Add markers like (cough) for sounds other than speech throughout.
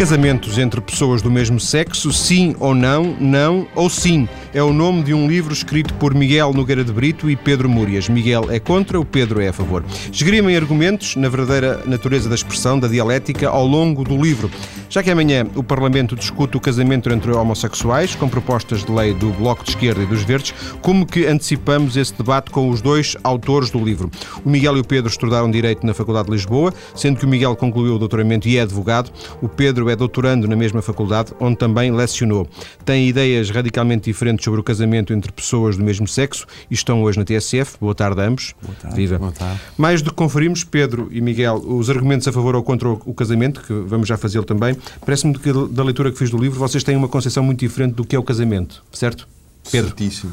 Casamentos entre pessoas do mesmo sexo, sim ou não, não ou sim. É o nome de um livro escrito por Miguel Nogueira de Brito e Pedro Múrias. Miguel é contra, o Pedro é a favor. Esgrimem argumentos na verdadeira natureza da expressão, da dialética, ao longo do livro. Já que amanhã o Parlamento discute o casamento entre homossexuais, com propostas de lei do Bloco de Esquerda e dos Verdes, como que antecipamos esse debate com os dois autores do livro? O Miguel e o Pedro estudaram Direito na Faculdade de Lisboa, sendo que o Miguel concluiu o doutoramento e é advogado. O Pedro é doutorando na mesma faculdade, onde também lecionou. Tem ideias radicalmente diferentes sobre o casamento entre pessoas do mesmo sexo e estão hoje na TSF. Boa tarde a ambos. Boa tarde. Viva. Boa tarde. Mais do que conferimos, Pedro e Miguel, os argumentos a favor ou contra o casamento, que vamos já fazê-lo também, parece-me que da leitura que fiz do livro, vocês têm uma concepção muito diferente do que é o casamento, certo? Pedro. Certíssimo.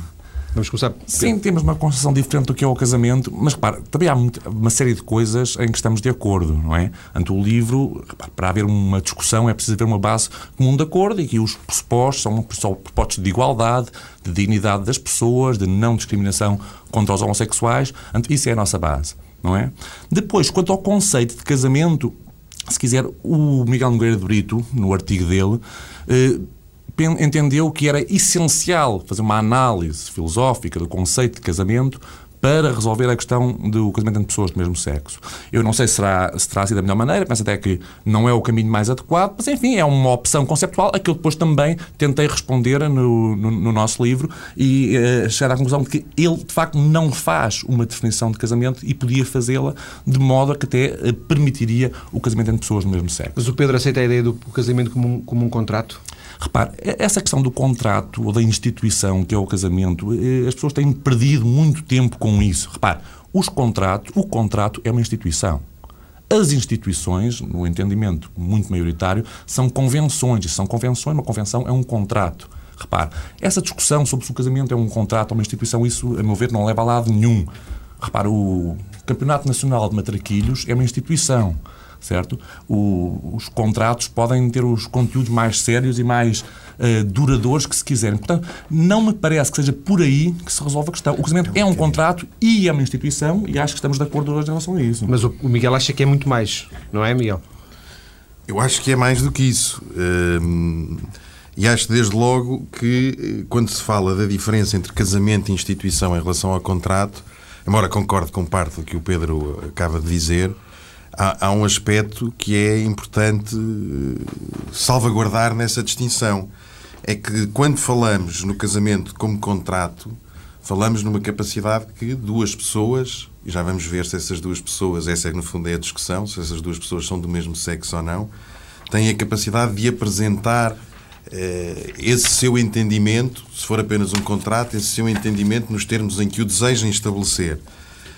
Vamos começar. Sim, temos uma concepção diferente do que é o casamento, mas repara, também há uma série de coisas em que estamos de acordo, não é? Ante o livro, repara, para haver uma discussão é preciso haver uma base comum de acordo e que os pressupostos são, pressupostos de igualdade, de dignidade das pessoas, de não discriminação contra os homossexuais. Isso é a nossa base, não é? Depois, quanto ao conceito de casamento, se quiser, o Miguel Nogueira de Brito, no artigo dele, eh, entendeu que era essencial fazer uma análise filosófica do conceito de casamento para resolver a questão do casamento entre pessoas do mesmo sexo. Eu não sei se, será, se terá sido a melhor maneira, penso até que não é o caminho mais adequado, mas enfim, é uma opção conceptual a que eu depois também tentei responder no, no, no nosso livro e uh, chegar à conclusão de que ele, de facto, não faz uma definição de casamento e podia fazê-la de modo a que até uh, permitiria o casamento entre pessoas do mesmo sexo. Mas o Pedro aceita a ideia do casamento como um, como um contrato? Repare, essa questão do contrato ou da instituição que é o casamento, as pessoas têm perdido muito tempo com isso. Repare, os contratos, o contrato é uma instituição. As instituições, no entendimento muito maioritário, são convenções. São convenções, uma convenção é um contrato. Repare, essa discussão sobre se o casamento é um contrato ou uma instituição, isso, a meu ver, não leva a lado nenhum. Repare, o Campeonato Nacional de Matraquilhos é uma instituição certo? O, os contratos podem ter os conteúdos mais sérios e mais uh, duradouros que se quiserem. Portanto, não me parece que seja por aí que se resolve a questão. O casamento é um contrato e é uma instituição e acho que estamos de acordo hoje em relação a isso. Mas o, Miguel acha que é muito mais, não é, Miguel? Eu acho que é mais do que isso. Hum, e acho desde logo que eh, quando se fala da diferença entre casamento e instituição em relação ao contrato, embora concorde com parte do que o Pedro acaba de dizer, há, há um aspecto que é importante eh, salvaguardar nessa distinção. É que quando falamos no casamento como contrato, falamos numa capacidade que duas pessoas, e já vamos ver se essas duas pessoas, essa é no fundo é a discussão, se essas duas pessoas são do mesmo sexo ou não, têm a capacidade de apresentar eh, esse seu entendimento, se for apenas um contrato, esse seu entendimento nos termos em que o desejem estabelecer.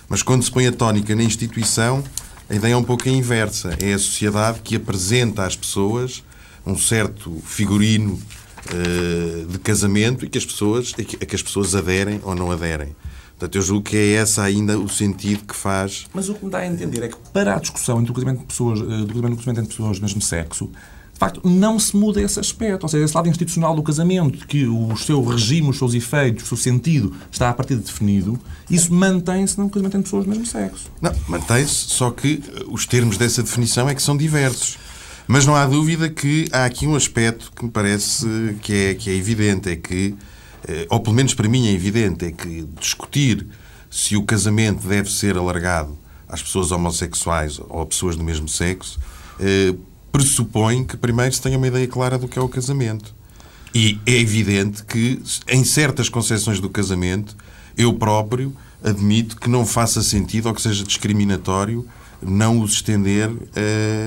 Mas quando se põe a tónica na instituição, a ideia é um pouco a inversa. É a sociedade que apresenta às pessoas um certo figurino uh, de casamento e que as pessoas, a que as pessoas aderem ou não aderem. Portanto, eu julgo que é esse ainda o sentido que faz. Mas o que me dá a entender é que para a discussão entre o casamento, de pessoas, eh, do casamento entre pessoas do mesmo sexo, de facto, não se muda esse aspecto. Ou seja, esse lado institucional do casamento, que o seu regime, os seus efeitos, o seu sentido está a partir de definido, isso mantém-se no casamento entre pessoas do mesmo sexo. Não, mantém-se, só que os termos dessa definição é que são diversos. Mas não há dúvida que há aqui um aspecto que me parece que é, que é evidente, é que, eh, ou pelo menos para mim é evidente, é que discutir se o casamento deve ser alargado às pessoas homossexuais ou a pessoas do mesmo sexo eh, pressupõe que primeiro se tenha uma ideia clara do que é o casamento. E é evidente que, em certas concepções do casamento, eu próprio admito que não faça sentido ou que seja discriminatório não os estender uh,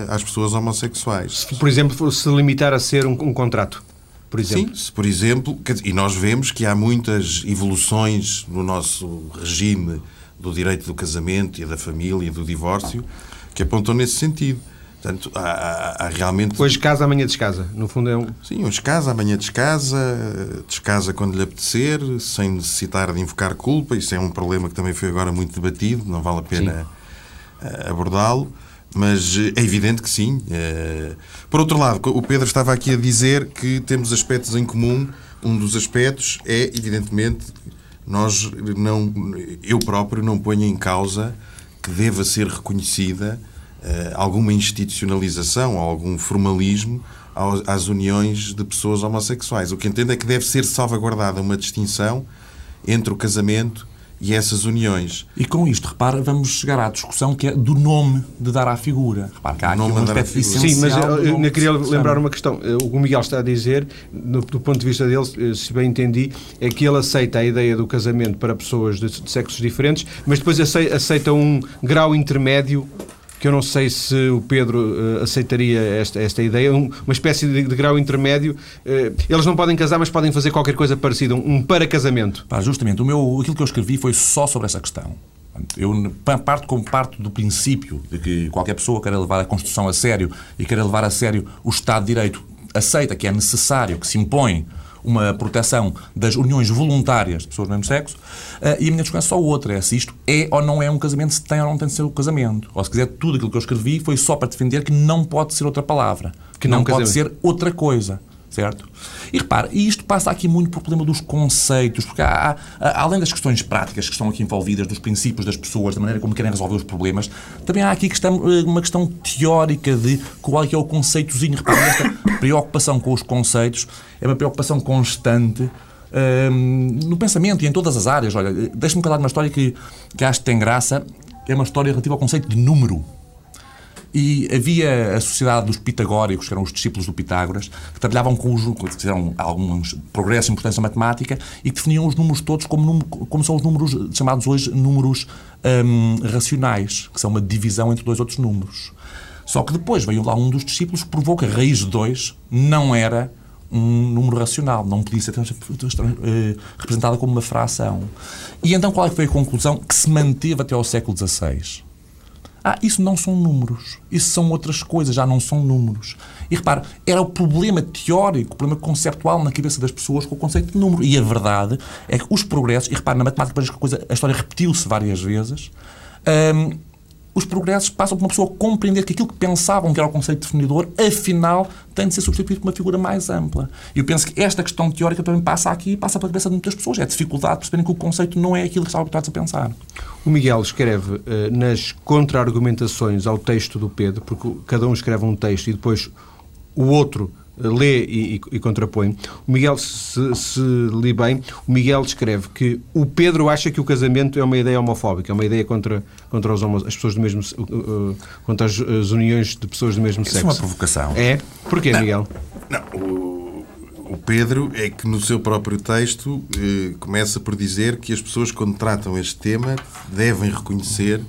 às pessoas homossexuais. Se, por exemplo, se limitar a ser um, um contrato. Por exemplo. Sim, se por exemplo, e nós vemos que há muitas evoluções no nosso regime do direito do casamento e da família e do divórcio que apontam nesse sentido. Portanto, há, há, realmente. Hoje casa, amanhã descasa. No fundo é um. Sim, hoje casa, amanhã descasa, descasa quando lhe apetecer, sem necessitar de invocar culpa. Isso é um problema que também foi agora muito debatido, não vale a pena eh, abordá-lo. Mas eh, é evidente que sim. Eh, por outro lado, o Pedro estava aqui a dizer que temos aspectos em comum. Um dos aspectos é, evidentemente, nós não, eu próprio não ponho em causa que deva ser reconhecida alguma institucionalização ou algum formalismo às uniões de pessoas homossexuais. O que entendo é que deve ser salvaguardada uma distinção entre o casamento e essas uniões. E com isto, repara, vamos chegar à discussão que é do nome de dar à figura. Repara que há aqui um aspecto essencial. Sim, mas eu, eu queria lembrar uma questão. O que o Miguel está a dizer, no, do ponto de vista dele, se bem entendi, é que ele aceita a ideia do casamento para pessoas de, de sexos diferentes, mas depois aceita, aceita um grau intermédio que eu não sei se o Pedro uh, aceitaria esta, esta ideia, um, uma espécie de, de grau intermédio. Uh, eles não podem casar, mas podem fazer qualquer coisa parecida, um, um para-casamento. Justamente, o meu, aquilo que eu escrevi foi só sobre essa questão. Eu parto como parte do princípio de que qualquer pessoa queira levar a Constituição a sério e queira levar a sério o Estado de Direito, aceita que é necessário, que se impõe uma proteção das uniões voluntárias de pessoas do mesmo sexo, uh, e a minha discussão é só outra, é se isto é ou não é um casamento, se tem ou não tem de ser o um casamento. Ou se quiser, tudo aquilo que eu escrevi foi só para defender que não pode ser outra palavra, que não, não pode ser outra coisa certo? E repare, isto passa aqui muito por problema dos conceitos, porque há, há, além das questões práticas que estão aqui envolvidas, dos princípios das pessoas, da maneira como querem resolver os problemas, também há aqui questão, eh, uma questão teórica de qual é que é o conceitozinho. Repare, esta preocupação com os conceitos é uma preocupação constante um, ehm, no pensamento e em todas as áreas. Olha, deixe-me contar uma história que, que acho que tem graça, é uma história relativa ao conceito de número. E havia a sociedade dos pitagóricos, que eram os discípulos do Pitágoras, que trabalhavam com os. que fizeram alguns progressos em importância matemática e que definiam os números todos como, como são os números chamados hoje números hum, racionais, que são uma divisão entre dois outros números. Só que depois veio lá um dos discípulos que provou que a raiz de 2 não era um número racional, não podia ser eh, representada como uma fração. E então qual é foi a conclusão que se manteve até ao século XVI? Ah, isso não são números. Isso são outras coisas, já não são números. E repare, era o problema teórico, o problema conceptual na cabeça das pessoas com o conceito de número. E a verdade é que os progressos, e repare, na matemática a, coisa, a história repetiu-se várias vezes, hum, os progressos passam por uma pessoa compreender que aquilo que pensavam que era o conceito definidor, afinal, tem de ser substituído por uma figura mais ampla. E eu penso que esta questão teórica também passa aqui e passa pela cabeça de muitas pessoas. É a dificuldade de perceberem que o conceito não é aquilo que estavam habituados a pensar. O Miguel escreve uh, nas contra-argumentações ao texto do Pedro, porque cada um escreve um texto e depois o outro lê e, e, e, contrapõe. O Miguel, se, se li bem, o Miguel descreve que o Pedro acha que o casamento é uma ideia homofóbica, é uma ideia contra, contra os homos, as pessoas do mesmo uh, contra as, as, uniões de pessoas do mesmo Isso sexo. é uma provocação. É? Porquê, não, Miguel? Não, o, o, Pedro é que no seu próprio texto eh, começa por dizer que as pessoas, quando tratam este tema, devem reconhecer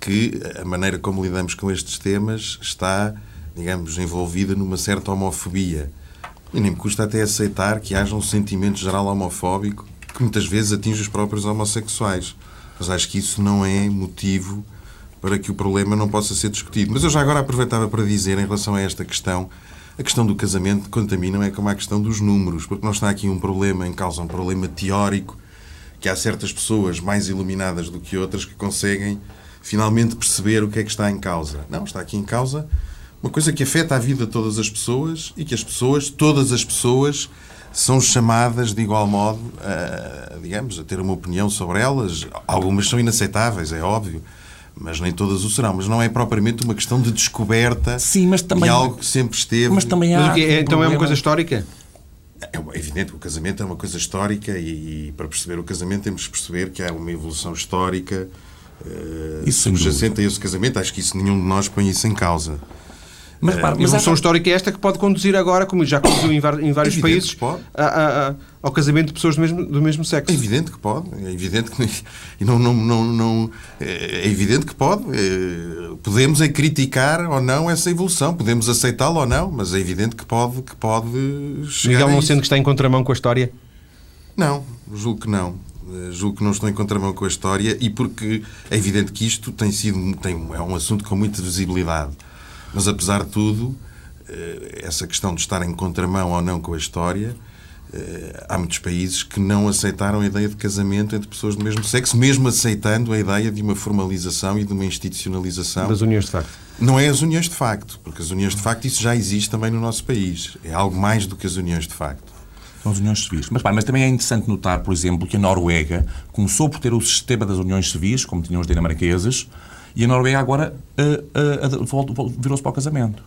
que a maneira como lidamos com estes temas está digamos, envolvida numa certa homofobia. E nem me custa até aceitar que haja um sentimento geral homofóbico que muitas vezes atinge os próprios homossexuais. Mas acho que isso não é motivo para que o problema não possa ser discutido. Mas eu já agora aproveitava para dizer, em relação a esta questão, a questão do casamento contamina não é como a questão dos números, porque não está aqui um problema em causa, um problema teórico, que há certas pessoas mais iluminadas do que outras que conseguem finalmente perceber o que é que está em causa. Não, está aqui em causa uma coisa que afeta a vida de todas as pessoas e que as pessoas, todas as pessoas, são chamadas de igual modo a, digamos, a ter uma opinião sobre elas. Algumas são inaceitáveis, é óbvio, mas nem todas o serão. Mas não é propriamente uma questão de descoberta Sim, mas também, de algo que sempre esteve. Mas também há. Mas é, então é uma coisa histórica? É evidente que o casamento é uma coisa histórica e, e, para perceber o casamento temos que perceber que há uma evolução histórica uh, subjacente a esse casamento. Acho que isso nenhum de nós põe isso em causa. Mas, repara, mas a evolução é... histórica é esta que pode conduzir agora, como já conduziu em, em vários países, a, a, a, ao casamento de pessoas do mesmo, do mesmo sexo. É evidente que pode. É evidente que, não, não, não, não, é evidente que pode. É, podemos é criticar ou não essa evolução, podemos aceitá-la ou não, mas é evidente que pode, que pode chegar Miguel, não sendo que está em contramão com a história? Não, julgo que não julgo que não estou em contramão com a história e porque é evidente que isto tem sido tem, é um assunto com muita visibilidade. Mas, apesar de tudo, eh, essa questão de estar em contramão ou não com a história, eh, há muitos países que não aceitaram a ideia de casamento entre pessoas do mesmo sexo, mesmo aceitando a ideia de uma formalização e de uma institucionalização. Das uniões de facto. Não é as uniões de facto, porque as uniões de facto isso já existe também no nosso país. É algo mais do que as uniões de facto. São as uniões civis. Mas, mas também é interessante notar, por exemplo, que a Noruega começou por ter o sistema das uniões civis, como tinham os dinamarqueses, e a Noruega agora uh, uh, virou-se para o casamento.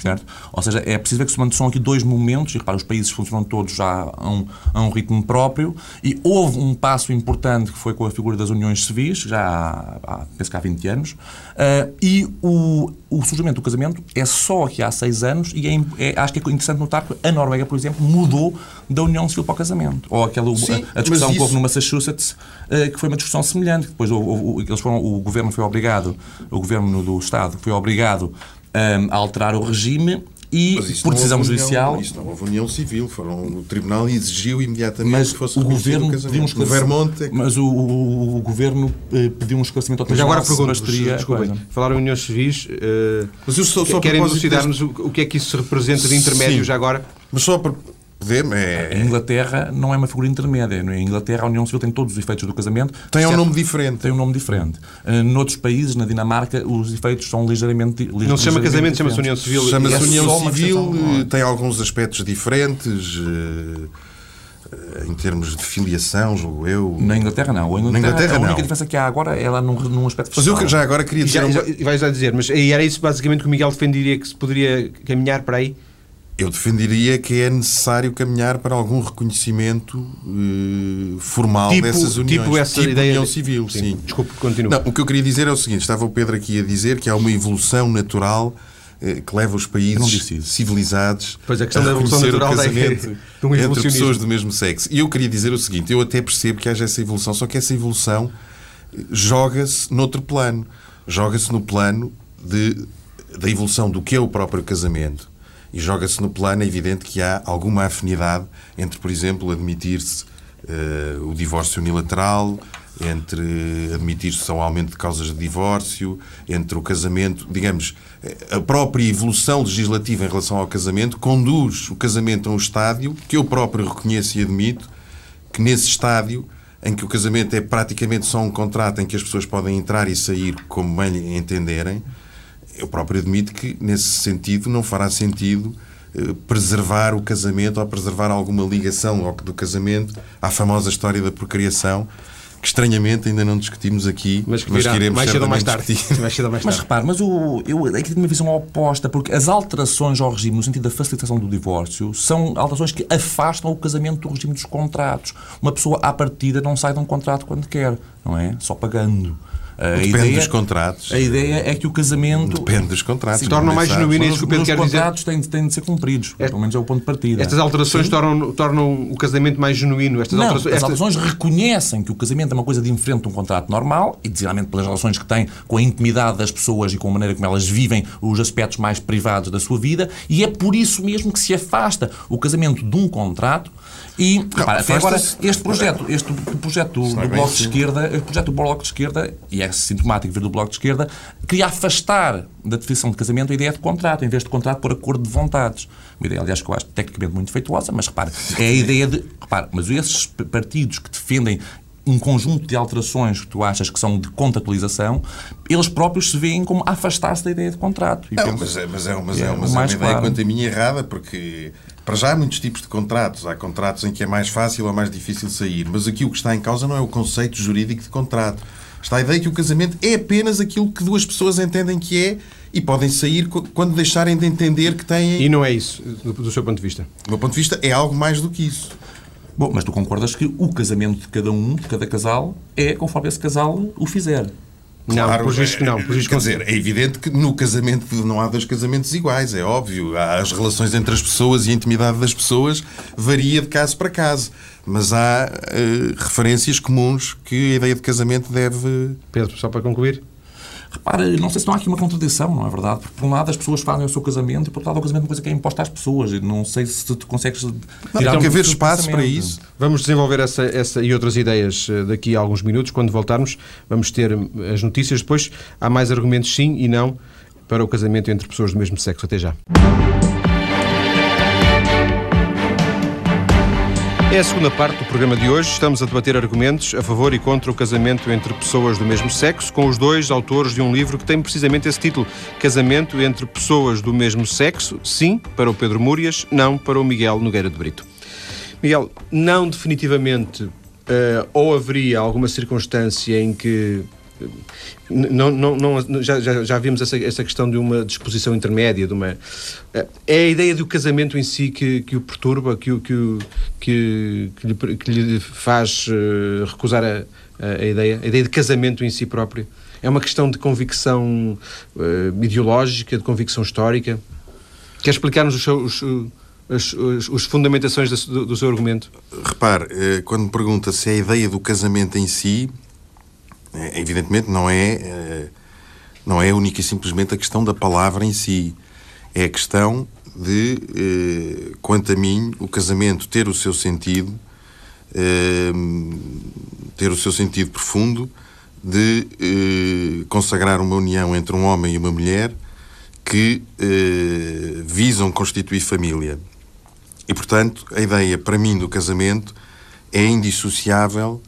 Certo? Ou seja, é preciso ver que são aqui dois momentos, e repara, os países funcionam todos já a um, a um, ritmo próprio, e houve um passo importante que foi com a figura das uniões civis, já há, há penso que há 20 anos, uh, e o, o surgimento do casamento é só aqui há 6 anos, e é, é, acho que é interessante notar que a Noruega, por exemplo, mudou da união civil para o casamento. Ou aquela Sim, a, a, discussão que houve no Massachusetts, uh, que foi uma discussão semelhante, depois o, o, eles foram, o governo foi obrigado, o governo do Estado foi obrigado um, a alterar o regime e por decisão união, judicial. Isso não houve união civil, foram, o tribunal exigiu imediatamente mas que fosse o governo pediu um esclarecimento. É que... Mas o, o, o, governo eh, pediu um esclarecimento ao Mas agora pergunto, desculpa, falaram em uniões civis, uh, mas eu só, só querem elucidar-nos deste... o que é que isso representa de intermédio Sim. já agora? Mas só para Podemos, é... A Inglaterra não é uma figura intermédia. Em Inglaterra, a União Civil tem todos os efeitos do casamento. Tem um nome diferente. Tem um nome diferente. Uh, noutros países, na Dinamarca, os efeitos são ligeiramente. Não se chama casamento, chama-se União Civil. Chama-se é União Civil, eh, tem alguns aspectos diferentes. Uh, em termos de filiação, julgo eu. Na Inglaterra não. A Inglaterra, Na Inglaterra, a única não. diferença que há agora é lá num, num aspecto fiscal. Mas eu já agora queria dizer... Já, já, vais já dizer, mas e era isso basicamente que o Miguel defenderia que se poderia caminhar para aí? Eu defenderia que é necessário caminhar para algum reconhecimento uh, formal tipo, dessas uniões. Tipo essa tipo ideia união civil, sim. sim. Desculpe, continue. Não, o que eu queria dizer é o seguinte, estava o Pedro aqui a dizer que há uma evolução natural uh, que leva os países civilizados pois a, questão a da evolução natural o casamento (laughs) é um entre pessoas do mesmo sexo. E eu queria dizer o seguinte, eu até percebo que haja essa evolução, só que essa evolução joga-se noutro plano. Joga-se no plano de, da evolução do que é o próprio casamento e joga-se no plano, é evidente que há alguma afinidade entre, por exemplo, admitir-se uh, o divórcio unilateral, entre admitir-se ao aumento de causas de divórcio, entre o casamento, digamos, a própria evolução legislativa em relação ao casamento conduz o casamento a um estádio que eu próprio reconheço e admito, que nesse estádio em que o casamento é praticamente só um contrato em que as pessoas podem entrar e sair como bem entenderem, eu próprio admito que, nesse sentido, não fará sentido eh, preservar o casamento ou preservar alguma ligação do casamento à famosa história da procriação que estranhamente ainda não discutimos aqui, mas que, virá, mas que iremos mais cedo ou mais tarde. (laughs) mais cedo mais tarde. Mas repare, mas o, eu aqui tenho uma visão oposta, porque as alterações ao regime, no sentido da facilitação do divórcio, são alterações que afastam o casamento do regime dos contratos. Uma pessoa, à partida, não sai de um contrato quando quer, não é? Só pagando. A Depende ideia, dos contratos. A ideia é que o casamento. Depende dos contratos. Se tornam mais genuíno, é isso que o Pedro quer dizer. Os contratos têm, têm de ser cumpridos. Este, pelo menos é o ponto de partida. Estas alterações tornam, tornam o casamento mais genuíno. Estas Não, alterações, as alterações reconhecem que o casamento é uma coisa diferente de um contrato normal, e designadamente pelas relações que tem com a intimidade das pessoas e com a maneira como elas vivem os aspectos mais privados da sua vida, e é por isso mesmo que se afasta o casamento de um contrato e, repara, até agora, este projeto, este projeto do, do Bloco de Esquerda, o projeto do Bloco de Esquerda, e é sintomático vir do Bloco de Esquerda, queria afastar da definição de casamento a ideia de contrato, em vez de contrato por acordo de vontades. Uma ideia, aliás, que eu acho tecnicamente muito feituosa, mas repara, é a ideia de. Repara, mas esses partidos que defendem um conjunto de alterações que tu achas que são de contratualização, eles próprios se veem como afastar-se da ideia de contrato. Não, mas é, mas é, mas é, é, mas é uma ideia, claro. quanto a mim, errada, porque para já há muitos tipos de contratos. Há contratos em que é mais fácil ou mais difícil sair. Mas aqui o que está em causa não é o conceito jurídico de contrato. Está a ideia que o casamento é apenas aquilo que duas pessoas entendem que é e podem sair quando deixarem de entender que têm. E não é isso, do, do seu ponto de vista? Do meu ponto de vista, é algo mais do que isso. Bom, mas tu concordas que o casamento de cada um, de cada casal, é conforme esse casal o fizer. Não, claro, por isso que não. Por isso quer dizer, é evidente que no casamento não há dois casamentos iguais, é óbvio. As relações entre as pessoas e a intimidade das pessoas varia de caso para caso. Mas há uh, referências comuns que a ideia de casamento deve. Pedro, só para concluir. Repara, não sei se não há aqui uma contradição, não é verdade? Porque, por um lado, as pessoas fazem o seu casamento e, por outro lado, o casamento é uma coisa que é imposta às pessoas. E não sei se tu consegues tirar Tem que haver espaço para isso. Vamos desenvolver essa, essa e outras ideias eh, daqui a alguns minutos. Quando voltarmos, vamos ter eh, as notícias. Depois, há mais argumentos sim e não para o casamento entre pessoas do mesmo sexo. Até já. É a segunda parte do programa de hoje. Estamos a debater argumentos a favor e contra o casamento entre pessoas do mesmo sexo, com os dois autores de um livro que tem precisamente esse título: Casamento entre pessoas do mesmo sexo, sim, para o Pedro Múrias, não para o Miguel Nogueira de Brito. Miguel, não definitivamente, uh, ou haveria alguma circunstância em que não, não, não, já, já, já vimos essa, essa questão de uma disposição intermédia, de uma, é a ideia do casamento em si que, que o perturba, que, que, que, que, lhe, que lhe faz uh, recusar a, a, ideia, a ideia de casamento em si próprio. É uma questão de convicção uh, ideológica, de convicção histórica. Quer explicar-nos os, os, os fundamentações do, do, seu argumento? Repare, eh, quando me pergunta se é a ideia do casamento em si, evidentemente não é, eh, não é única e simplesmente a questão da palavra em si. É a questão de, eh, quanto a mim, o casamento ter o seu sentido, ter o seu sentido profundo de consagrar uma união entre um homem e uma mulher que visam constituir família. E, portanto, a ideia, para mim, do casamento é indissociável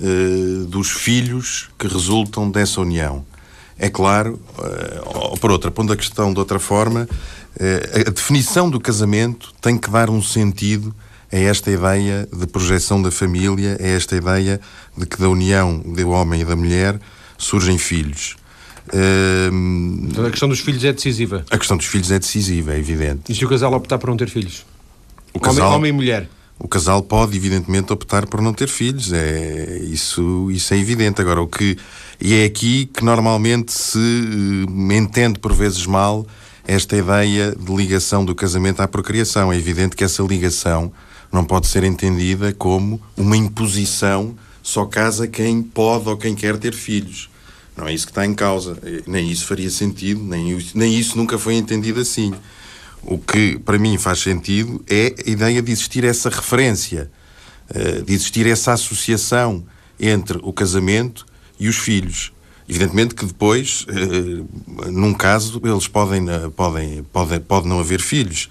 uh, dos filhos que resultam dessa união. É claro, uh, ou por outra, pondo a questão de outra forma, uh, a definição do casamento tem que dar um sentido a esta ideia de projeção da família, a esta ideia de que da união do homem e da mulher surgem filhos. Então a questão dos filhos é decisiva. A questão dos filhos é decisiva, é evidente. E se o casal optar por não ter filhos? O casal, homem, homem e mulher. O casal pode, evidentemente, optar por não ter filhos. É, isso, isso é evidente. Agora, o que. E é aqui que normalmente se uh, entende por vezes mal esta ideia de ligação do casamento à procriação. É evidente que essa ligação não pode ser entendida como uma imposição só casa quem pode ou quem quer ter filhos. Não é isso que está em causa. Nem isso faria sentido, nem, nem isso nunca foi entendido assim. O que para mim faz sentido é a ideia de existir essa referência, eh, de existir essa associação entre o casamento e os filhos. Evidentemente que depois, eh, num caso, eles podem, eh, podem, podem, pode não haver filhos,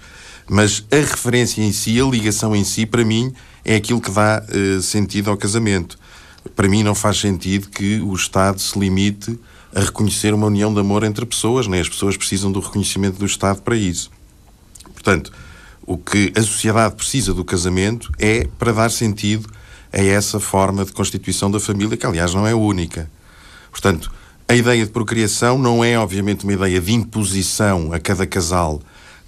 mas a referência em si, a ligação em si, para mim, é aquilo que dá sentido ao casamento. Para mim não faz sentido que o Estado se limite a reconhecer uma união de amor entre pessoas, nem as pessoas precisam do reconhecimento do Estado para isso. Portanto, o que a sociedade precisa do casamento é para dar sentido a essa forma de constituição da família, que aliás não é única. Portanto, a ideia de procriação não é, obviamente, uma ideia de imposição a cada casal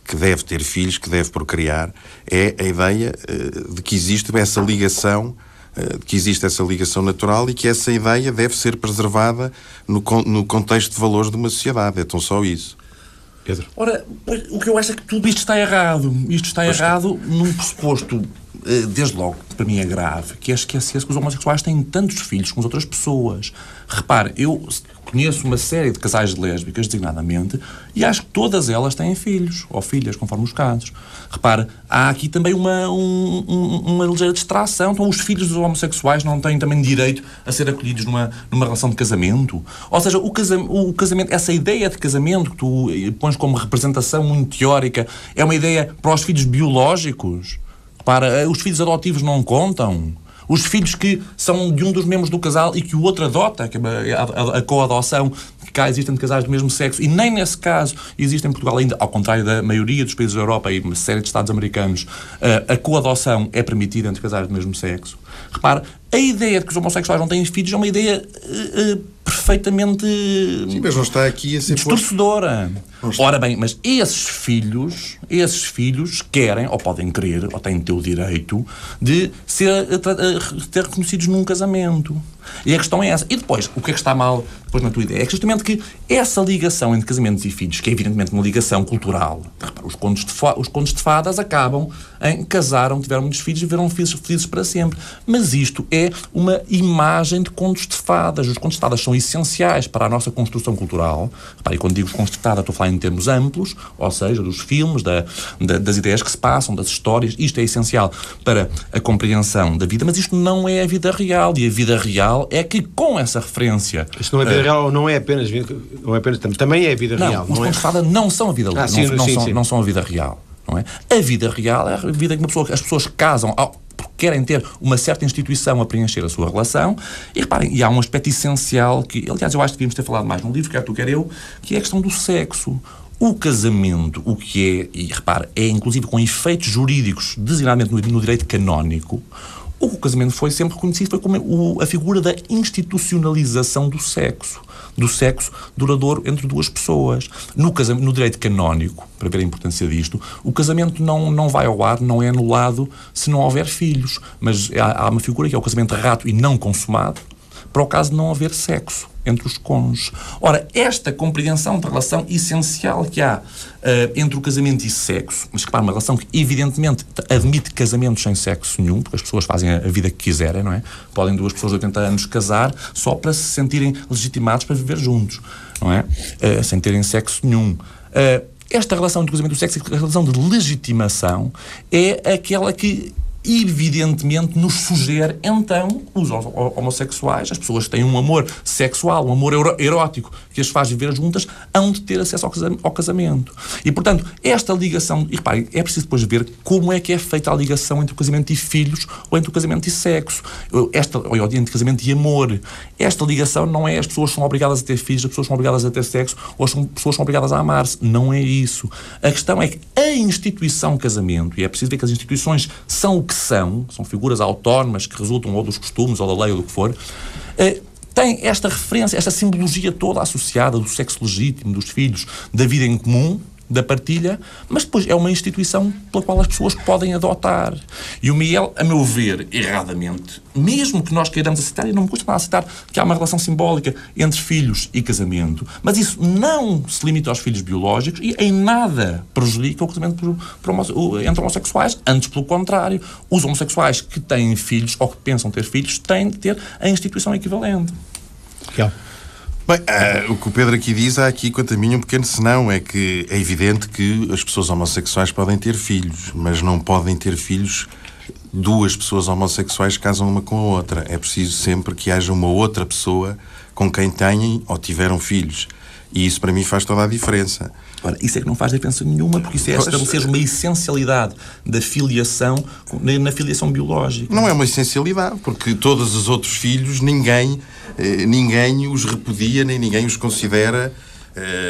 que deve ter filhos, que deve procriar, é a ideia uh, de que existe essa ligação, uh, que existe essa ligação natural e que essa ideia deve ser preservada no, no contexto de valores de uma sociedade. É tão só isso. Pedro? Ora, o que eu acho é que tudo isto está errado. Isto está pois errado que... num pressuposto, eh, desde logo, para mim é grave, que é esquecer-se que os homossexuais têm tantos filhos com as outras pessoas. Repare, eu conheço uma série de casais lésbicas, designadamente, e acho que todas elas têm filhos, ou filhas, conforme os casos. Repare, há aqui também uma, um, um, uma ligeira distração. Então, os filhos dos homossexuais não têm também direito a ser acolhidos numa, numa relação de casamento? Ou seja, o, casam, o casamento, essa ideia de casamento que tu pões como representação muito teórica, é uma ideia para os filhos biológicos? Para os filhos adotivos não contam? Os filhos que são de um dos membros do casal e que o outro adota, é a, a, a coadoção, que cá existem de casais do mesmo sexo, e nem nesse caso existe em Portugal ainda, ao contrário da maioria dos países da Europa e uma série de Estados americanos, a coadoção é permitida entre casais do mesmo sexo. Repara, a ideia de que os homossexuais não têm filhos é uma ideia uh, uh, perfeitamente Sim, mas não está aqui a ser distorcedora. Ora bem, mas esses filhos, esses filhos querem, ou podem querer, ou têm ter o direito de ser, ter reconhecidos num casamento. E a questão é essa. E depois, o que é que está mal depois na tua ideia? É justamente que essa ligação entre casamentos e filhos, que é evidentemente uma ligação cultural, os contos de, os contos de fadas acabam em casaram, tiveram muitos filhos e viveram felizes, felizes para sempre. Mas isto é uma imagem de contos de fadas. Os contos de fadas são essenciais para a nossa construção cultural. Repare, quando digo fadas, estou a falar em termos amplos, ou seja, dos filmes, da, da, das ideias que se passam, das histórias. Isto é essencial para a compreensão da vida, mas isto não é a vida real. E a vida real é que, com essa referência. Isto não é vida uh, real, não é apenas. Não é apenas também é a vida não, real. Os não, é? não são a vida real. Ah, não, não, sim, são, sim. não são a vida real. Não é? A vida real é a vida que uma pessoa, as pessoas casam ao, querem ter uma certa instituição a preencher a sua relação. E reparem, e há um aspecto essencial que, aliás, eu acho que devíamos ter falado mais no livro, quer tu, quer eu, que é a questão do sexo. O casamento, o que é, e repare, é inclusive com efeitos jurídicos, designadamente no, direito canónico, O casamento foi sempre reconhecido foi como a figura da institucionalização do sexo do sexo duradouro entre duas pessoas. No, casamento, no direito canónico, para ver a importância disto, o casamento não, não vai ao ar, não é anulado se não houver filhos. Mas há, há uma figura que é o casamento rato e não consumado, para o caso de não haver sexo entre os cônjuges. Ora, esta compreensão da relação essencial que há uh, entre o casamento e sexo, mas que, para uma relação que evidentemente admite casamentos sem sexo nenhum, porque as pessoas fazem a vida que quiserem, não é? Podem duas pessoas de 80 anos casar só para se sentirem legitimados para viver juntos, não é? Uh, sem terem sexo nenhum. Uh, esta relação do casamento do sexo, a relação de legitimação, é aquela que evidentemente nos sugere então os homossexuais, as pessoas que têm um amor sexual, um amor erótico que as faz viver juntas, hão de ter acesso ao casamento. E, portanto, esta ligação, e reparem, é preciso depois ver como é que é feita a ligação entre o casamento e filhos ou entre o casamento e sexo, esta, ou entre casamento e amor. Esta ligação não é as pessoas são obrigadas a ter filhos, as pessoas são obrigadas a ter sexo, ou as pessoas são obrigadas a amar-se. Não é isso. A questão é que a instituição casamento, e é preciso ver que as instituições são o que são, são figuras autónomas que resultam ou dos costumes ou da lei ou do que for, eh, tem esta referência, esta simbologia toda associada do sexo legítimo, dos filhos, da vida em comum, da partilha, mas depois é uma instituição pela qual as pessoas podem adotar. E o Miguel, a meu ver, erradamente, mesmo que nós queiramos aceitar, e não me custa nada aceitar que há uma relação simbólica entre filhos e casamento, mas isso não se limita aos filhos biológicos e em nada prejudica o casamento entre homossexuais, antes pelo contrário. Os homossexuais que têm filhos ou que pensam ter filhos têm de ter a instituição equivalente. Miguel. Bem, uh, o que o Pedro aqui diz, há aqui, quanto a mim, um pequeno senão. É que é evidente que as pessoas homossexuais podem ter filhos, mas não podem ter filhos. Duas pessoas homossexuais casam uma com a outra. É preciso sempre que haja uma outra pessoa com quem têm ou tiveram filhos. E isso para mim faz toda a diferença. Ora, isso é que não faz diferença nenhuma, porque isso é estabelecer uma essencialidade da filiação na filiação biológica. Não é uma essencialidade, porque todos os outros filhos, ninguém, ninguém os repudia, nem ninguém os considera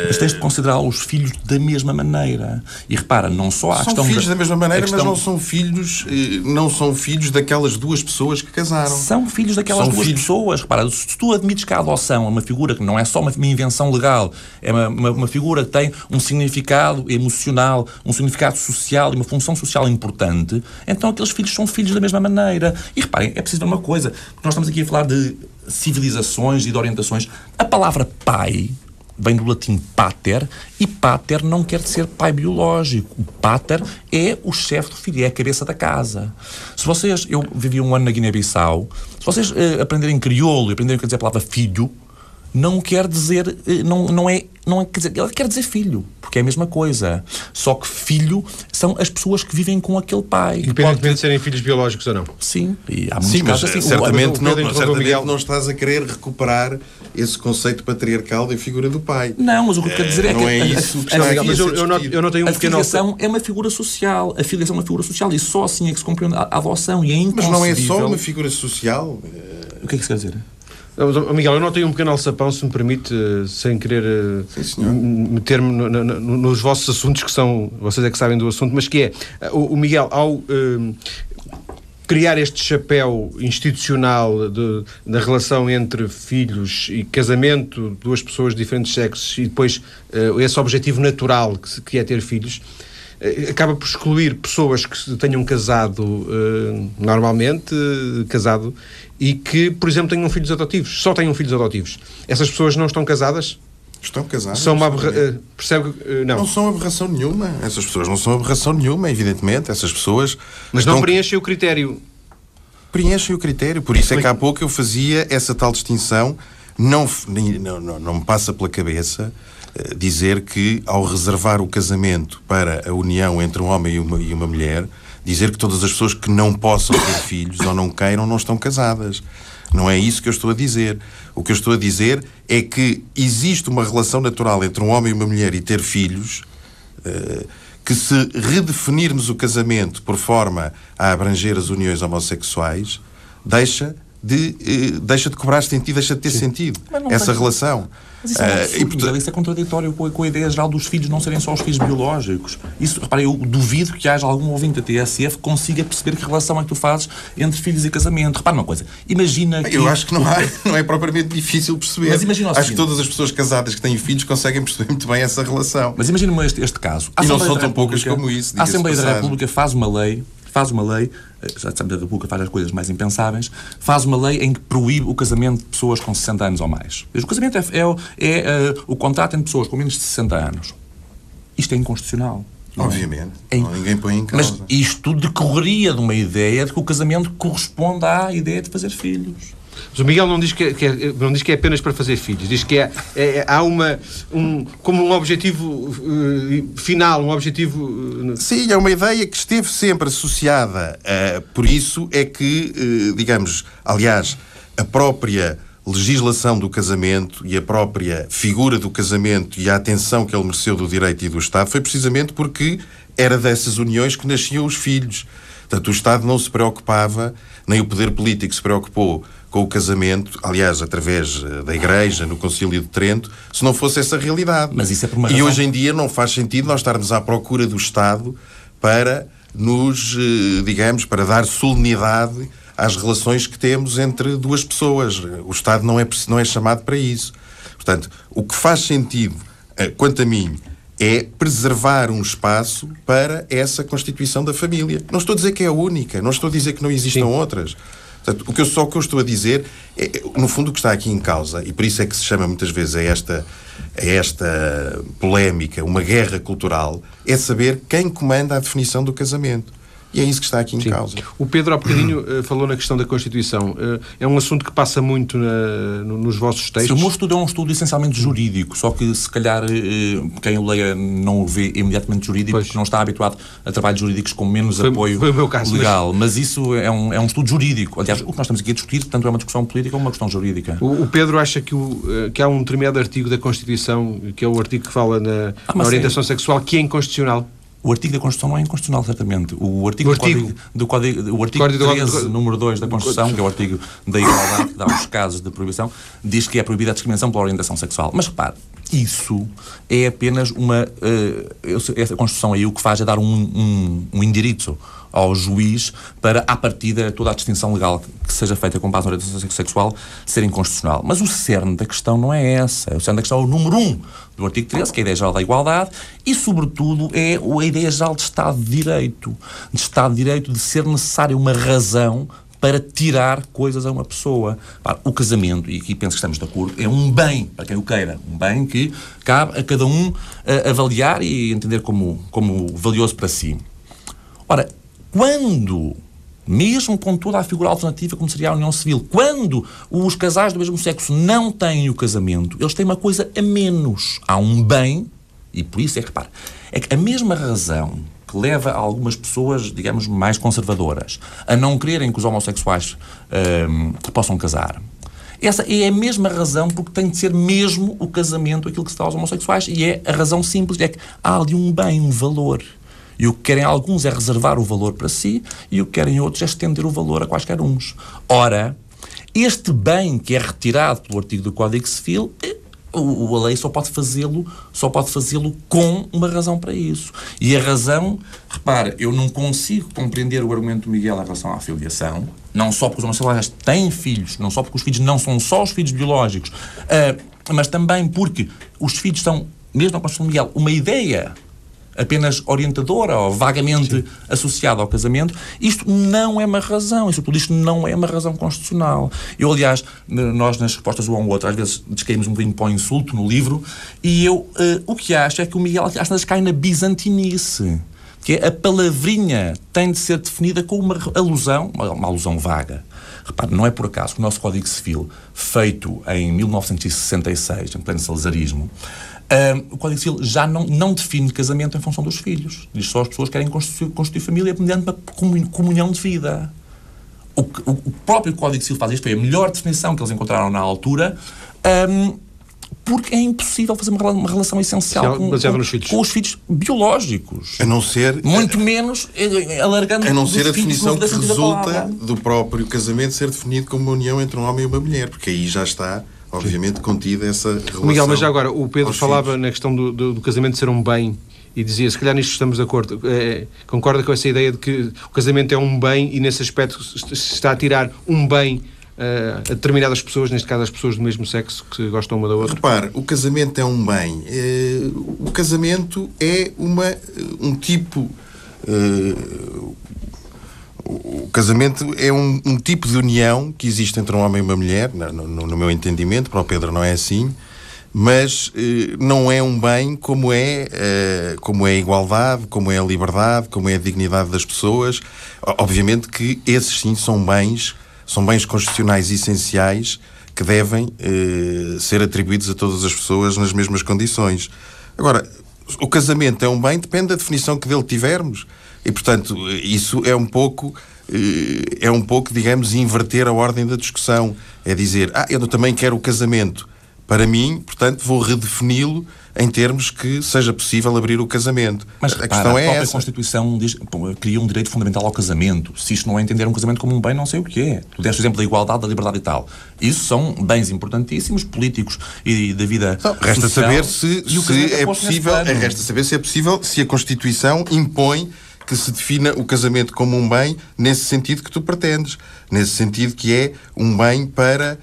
mas tens de considerar os filhos da mesma maneira. E repara, não só há são questão... São filhos da mesma maneira, questão... mas não são filhos eh, não são filhos daquelas duas pessoas que casaram. São filhos daquelas são duas filhos... pessoas. Repara, se tu admites que a adoção é uma figura que não é só uma, invenção legal, é uma, uma, uma figura que tem um significado emocional, um significado social e uma função social importante, então aqueles filhos são filhos da mesma maneira. E reparem, é preciso ver uma coisa, nós estamos aqui a falar de civilizações e de orientações. A palavra pai vem do latim pater, e pater não quer dizer pai biológico. O pater é o chefe do filho, é a cabeça da casa. Se vocês, eu vivi um ano na Guiné-Bissau, se vocês uh, aprenderem crioulo e aprenderem o que quer dizer a palavra filho, não quer dizer, eh, não, não é, não é, quer dizer, ela quer dizer filho, porque é a mesma coisa. Só que filho são as pessoas que vivem com aquele pai. Independentemente pode... de serem filhos biológicos ou não. Sim, e há muitos Sim, casos assim. Certamente, não, não, certamente não estás a querer recuperar esse conceito patriarcal da figura do pai. Não, mas o que eu quero dizer é, é que. Não é isso que está mas eu, eu, não, eu não tenho um a filiação é uma figura social. A filiação é uma figura social e só assim é que se compreende a adoção. E é Mas não é só uma figura social. O que é que se quer dizer? Miguel, eu não tenho um pequeno alçapão, se me permite, eh, sem querer eh, meter-me no, no, no, nos vossos assuntos, que são, vocês é que sabem do assunto, mas que é, eh, o, o Miguel, ao uh, criar este chapéu institucional de, da relação entre filhos e casamento, duas pessoas de diferentes sexos, e depois uh, esse objetivo natural, que, que é ter filhos, acaba por excluir pessoas que tenham casado uh, normalmente, uh, casado, e que, por exemplo, tenham filhos adotivos, só tenham filhos adotivos. Essas pessoas não estão casadas? Estão casadas. São uma aberra... uh, percebe não. Não são aberração nenhuma. Essas pessoas não são aberração nenhuma, evidentemente. Essas pessoas. Mas estão... não preenchem o critério. Preenchem o critério. Por isso é que há pouco eu fazia essa tal distinção. Não, não, não, não me passa pela cabeça eh, dizer que, ao reservar o casamento para a união entre um homem e uma, e uma mulher, dizer que todas as pessoas que não possam ter (laughs) filhos ou não queiram não estão casadas. Não é isso que eu estou a dizer. O que eu estou a dizer é que existe uma relação natural entre um homem e uma mulher e ter filhos eh, que, se redefinirmos o casamento por forma a abranger as uniões homossexuais, deixa de, eh, deixa de cobrar sentido, deixa de ter Sim. sentido essa relação. Mas isso é, um absurdo, uh, e, portanto... isso é contraditório com a, com a, ideia geral dos filhos não serem só os filhos biológicos. Isso, repare, eu duvido que haja algum ouvinte da TSF que consiga perceber que relação é que tu fazes entre filhos e casamento. Repare uma coisa, imagina que... Eu acho que não, há, (laughs) não é propriamente difícil perceber. Mas imagina acho que todas as pessoas casadas que têm filhos conseguem perceber muito bem essa relação. Mas imagina este, este caso. A e não são tão poucas como isso. A Assembleia da República faz uma lei faz uma lei, eh, já sabe, a República faz as coisas mais impensáveis, faz uma lei em que proíbe o casamento de pessoas com 60 anos ou mais. O casamento é, é, é uh, o contrato entre pessoas com menos de 60 anos. Isto é inconstitucional. É? Obviamente. É? ninguém põe em causa. Mas isto decorreria de uma ideia de que o casamento corresponde à ideia de fazer filhos. Mas o Miguel não diz que, é, que é, não diz que é apenas para fazer filhos, diz que é, é, é há uma, um, como um objetivo uh, final, um objetivo. Uh, Sim, é uma ideia que esteve sempre associada. Uh, por isso é que, uh, digamos, aliás, a própria legislação do casamento e a própria figura do casamento e a atenção que ele mereceu do direito e do Estado foi precisamente porque era dessas uniões que nasciam os filhos. Portanto, o Estado não se preocupava, nem o poder político se preocupou com o casamento, aliás, através eh, da Igreja, no Concílio de Trento, se não fosse essa realidade. Mas isso é por uma E razão... hoje em dia não faz sentido nós estarmos à procura do Estado para nos, eh, digamos, para dar solenidade às relações que temos entre duas pessoas. O Estado não é, não é chamado para isso. Portanto, o que faz sentido, eh, quanto a mim, é preservar um espaço para essa constituição da família. Não estou a dizer que é a única, não estou a dizer que não existam Sim. outras. Portanto, o que eu, só o que eu estou a dizer, é, no fundo, o que está aqui em causa, e por isso é que se chama muitas vezes a esta, a esta polémica uma guerra cultural, é saber quem comanda a definição do casamento. E é isso que está aqui em Sim. causa. O Pedro há bocadinho uh, falou na questão da Constituição. Uh, é um assunto que passa muito na, no, nos vossos textos. Sim, o meu estudo é um estudo essencialmente jurídico, só que se calhar uh, quem o leia não o vê imediatamente jurídico, pois. porque não está habituado a trabalhos jurídicos com menos foi, apoio foi caso, legal. Mas... mas... isso é um, é um estudo jurídico. Aliás, o que nós estamos aqui a discutir, tanto é uma discussão política como uma questão jurídica. O, o Pedro acha que, o, que há um tremendo artigo da Constituição, que é o artigo que fala na, ah, na orientação sexual, que é inconstitucional. O artigo da Constituição não é inconstitucional, certamente. O artigo, o artigo. Do, código, do, código, o artigo Código 13, do... número 2 da Constituição, que é o artigo da igualdade, que dá os casos de proibição, diz que é proibida a discriminação pela orientação sexual. Mas repare, isso é apenas uma. Uh, essa Constituição aí o que faz é dar um, um, um endereço ao juiz para, à partida, toda a distinção legal que seja feita com base na orientação sexual ser inconstitucional. Mas o cerne da questão não é essa. O cerne da questão é o número 1 um do artigo 13, que é a ideia geral da igualdade, e, sobretudo, é a ideia geral de Estado de Direito. De Estado de Direito, de ser necessária uma razão para tirar coisas a uma pessoa. O casamento, e aqui penso que estamos de acordo, é um bem, para quem o queira. Um bem que cabe a cada um avaliar e entender como, como valioso para si. Ora, quando, mesmo com toda a figura alternativa como seria a união civil, quando os casais do mesmo sexo não têm o casamento, eles têm uma coisa a menos. Há um bem, e por isso é que, repare, é que a mesma razão que leva algumas pessoas, digamos, mais conservadoras a não quererem que os homossexuais hum, possam casar. Essa é a mesma razão porque tem de ser mesmo o casamento aquilo que se dá aos homossexuais e é a razão simples, é que há ali um bem, um valor. E o que querem alguns é reservar o valor para si e o que querem outros é estender o valor a quaisquer uns. Ora, este bem que é retirado pelo artigo do Código Civil, eh, o, a lei só pode fazê-lo só pode fazê-lo com uma razão para isso. E a razão, repara, eu não consigo compreender o argumento do Miguel em relação à filiação, não só porque os homossexuais têm filhos, não só porque os filhos não são só os filhos biológicos, uh, mas também porque os filhos são, mesmo na Constituição Miguel, uma ideia apenas orientadora ou vagamente Sim. associada ao casamento, isto não é uma razão, isso tudo isto não é uma razão constitucional. Eu, aliás, nós nas respostas um ao outro, às vezes descaímos um bocadinho para o insulto no livro, e eu uh, o que acho é que o Miguel às vezes cai na bizantinice que é a palavrinha tem de ser definida com uma alusão, uma alusão vaga. Repare, não é por acaso que o nosso Código Civil, feito em 1966, em pleno salazarismo, o Código Civil já não, não define casamento em função dos filhos. Diz só as pessoas querem constituir, constituir família mediante uma comunhão de vida. O, o, o, próprio Código Civil faz isto, foi a melhor definição que eles encontraram na altura, um, porque é impossível fazer uma, uma relação essencial com, com, com, os filhos biológicos. A não ser. Muito menos eh, eh, alargando A não ser a definição que resulta do próprio casamento ser definido como uma união entre um homem e uma mulher, porque aí já está obviamente, contida essa relação. Miguel, mas já agora, o Pedro falava filhos. na questão do, do, do, casamento ser um bem e dizia, se calhar nisto estamos de acordo, é, concorda com essa ideia de que o casamento é um bem e nesse aspecto se está a tirar um bem uh, a determinadas pessoas, neste caso as pessoas do mesmo sexo que gostam uma da outra? Repare, o casamento é um bem. Uh, o casamento é uma, um tipo. Uh, o casamento é um, um, tipo de união que existe entre um homem e uma mulher, no, no, no meu entendimento, para o Pedro não é assim, mas eh, não é um bem como é, eh, como é a igualdade, como é a liberdade, como é a dignidade das pessoas. Obviamente que esses sim são bens, são bens constitucionais essenciais que devem eh, ser atribuídos a todas as pessoas nas mesmas condições. Agora, o casamento é um bem, depende da definição que dele tivermos. E, portanto, isso é um pouco eh, é um pouco, digamos, inverter a ordem da discussão. É dizer, ah, eu também quero o casamento. Para mim, portanto, vou redefini-lo em termos que seja possível abrir o casamento. Mas a questão é a própria essa. Constituição diz, cria um direito fundamental ao casamento. Se isto não é entender um casamento como um bem, não sei o que é. Tu deste o exemplo da igualdade, da liberdade e tal. Isso são bens importantíssimos, políticos e da vida não, Resta social, saber se, se é possível, resta saber se é possível, se a Constituição impõe que se defina o casamento como um bem nesse sentido que tu pretendes. Nesse sentido que é um bem para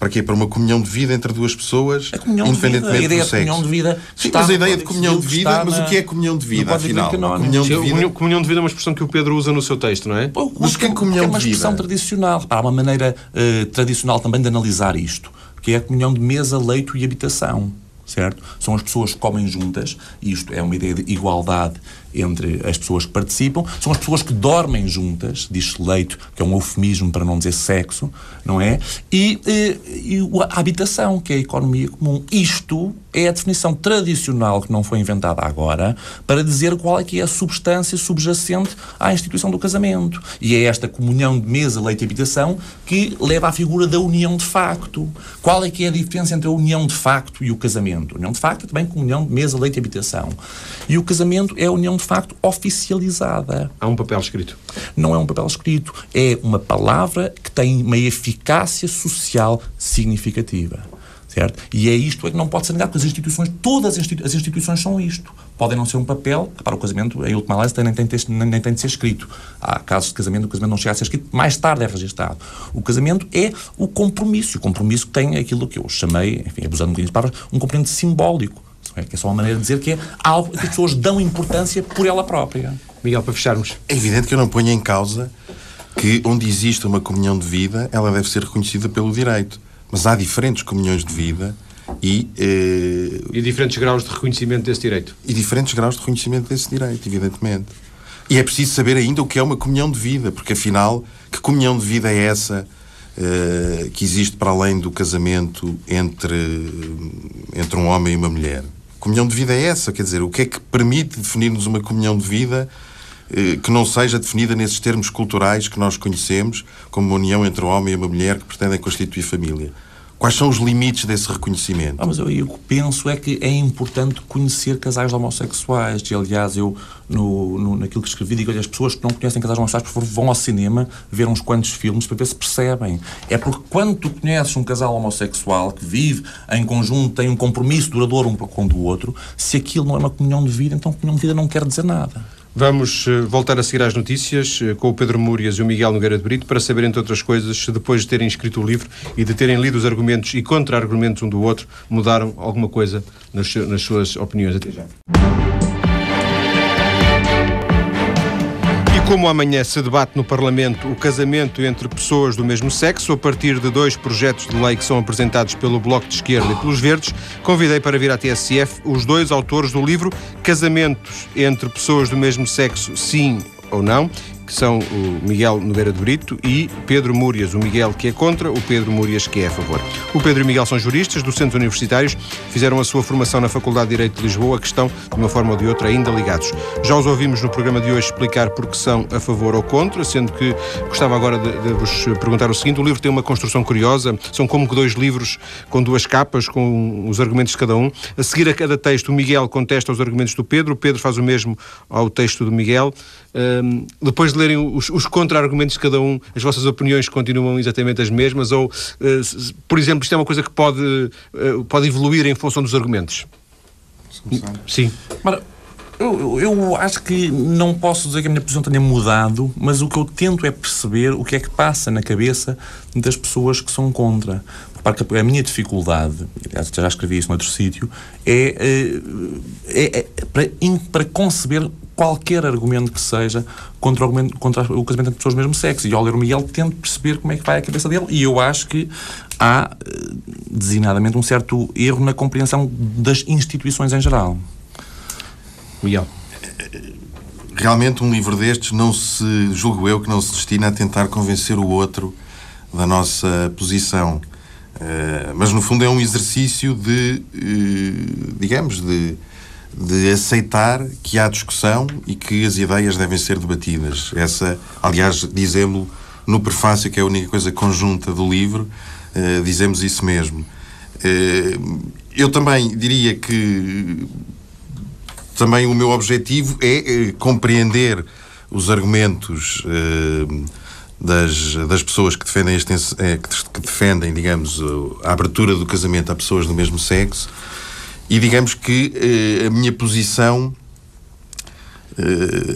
para quê? Para uma comunhão de vida entre duas pessoas, independentemente de vida, a ideia do sexo. De comunhão de vida Sim, mas a ideia de comunhão de vida, mas o que é comunhão de vida, afinal? Comunhão de, vida... comunhão de vida é uma expressão que o Pedro usa no seu texto, não é? Mas o que é comunhão de vida? É uma expressão tradicional. Há uma maneira uh, tradicional também de analisar isto, que é a comunhão de mesa, leito e habitação certo? São as pessoas que comem juntas, e isto é uma ideia de igualdade entre as pessoas que participam, são as pessoas que dormem juntas, diz-se leito, que é um eufemismo para não dizer sexo, não é? E, e, e, a habitação, que é a economia comum. Isto é a definição tradicional que não foi inventada agora para dizer qual é que é a substância subjacente à instituição do casamento. E é esta comunhão de mesa, leite e habitação que leva à figura da união de facto. Qual é que é a diferença entre a união de facto e o casamento? A união de facto é também comunhão de mesa, leite e habitação. E o casamento é a união de facto oficializada. Há um papel escrito? Não é um papel escrito. É uma palavra que tem uma eficácia social significativa. Certo? E é isto é que não pode ser negado, porque as instituições, todas as instituições são isto. Podem não ser um papel, para o casamento, em última análise, nem tem, de, nem, nem tem de ser escrito. Há casos de casamento, o casamento não chega a ser escrito, mais tarde é registado. O casamento é o compromisso, o compromisso que tem aquilo que eu chamei, enfim, abusando um bocadinho de palavras, um compromisso simbólico é? Que é só uma maneira de dizer que é algo que as pessoas dão importância por ela própria. Miguel, para fecharmos. É evidente que eu não ponho em causa que onde existe uma comunhão de vida, ela deve ser reconhecida pelo direito. Mas há diferentes comunhões de vida e... Eh... E diferentes graus de reconhecimento desse direito. E diferentes graus de reconhecimento desse direito, evidentemente. E é preciso saber ainda o que é uma comunhão de vida, porque afinal, que comunhão de vida é essa eh, que existe para além do casamento entre, entre um homem e uma mulher? Comunhão de vida é essa? Quer dizer, o que é que permite definirmos uma comunhão de vida eh, que não seja definida nesses termos culturais que nós conhecemos, como uma união entre um homem e uma mulher que pretendem constituir família? Quais são os limites desse reconhecimento? Ah, mas eu, eu, penso é que é importante conhecer casais homossexuais. E, aliás, eu, no, no, naquilo que escrevi, digo: olha, as pessoas que não conhecem casais homossexuais, por favor, vão ao cinema ver uns quantos filmes para ver se percebem. É porque quando tu conheces um casal homossexual que vive em conjunto, tem um compromisso duradouro um com o outro, se aquilo não é uma comunhão de vida, então comunhão de vida não quer dizer nada. Vamos uh, voltar a seguir às notícias uh, com o Pedro Múrias e o Miguel Nogueira de Brito para saber, entre outras coisas, se depois de terem escrito o livro e de terem lido os argumentos e contra-argumentos um do outro, mudaram alguma coisa nas, nas suas opiniões. Até já. Como amanhã se debate no Parlamento o casamento entre pessoas do mesmo sexo, a partir de dois projetos de lei que são apresentados pelo Bloco de Esquerda e pelos Verdes, convidei para vir à TSF os dois autores do livro Casamentos entre pessoas do mesmo sexo, sim ou não, que são o Miguel Nogueira de Brito e Pedro Múrias, o Miguel que é contra, o Pedro Múrias que é a favor. O Pedro e o Miguel são juristas, docentes universitários, fizeram a sua formação na Faculdade de Direito de Lisboa, que estão, de uma forma ou de outra, ainda ligados. Já os ouvimos no programa de hoje explicar porque são a favor ou contra, sendo que gostava agora de, de vos perguntar o seguinte: o livro tem uma construção curiosa, são como que dois livros com duas capas, com os argumentos de cada um. A seguir a cada texto, o Miguel contesta os argumentos do Pedro, o Pedro faz o mesmo ao texto do Miguel. Um, depois de lerem os, os contra-argumentos de cada um, as vossas opiniões continuam exatamente as mesmas? Ou, uh, por exemplo, isto é uma coisa que pode, uh, pode evoluir em função dos argumentos? Sim. Mara, eu, eu, acho que não posso dizer que a minha posição tenha mudado, mas o que eu tento é perceber o que é que passa na cabeça das pessoas que são contra. Porque a minha dificuldade, já escrevi isso noutro sítio, é, é, é para, para conceber qualquer argumento que seja contra o, argumento, contra o casamento entre pessoas do mesmo sexo. E ao ler o Miguel tento perceber como é que vai a cabeça dele e eu acho que há, designadamente, um certo erro na compreensão das instituições em geral. Miguel. Realmente um livro destes não se, julgo eu, que não se destina a tentar convencer o outro da nossa posição. Uh, mas no fundo é um exercício de, uh, digamos, de, de aceitar que há discussão e que as ideias devem ser debatidas. Essa, aliás, dizemos no prefácio, que é a única coisa conjunta do livro, uh, dizemos isso mesmo. eu também diria que também o meu objetivo é eh, compreender os argumentos eh, das, das pessoas que defendem, este, eh, que defendem, digamos, a abertura do casamento a pessoas do mesmo sexo e digamos que a minha posição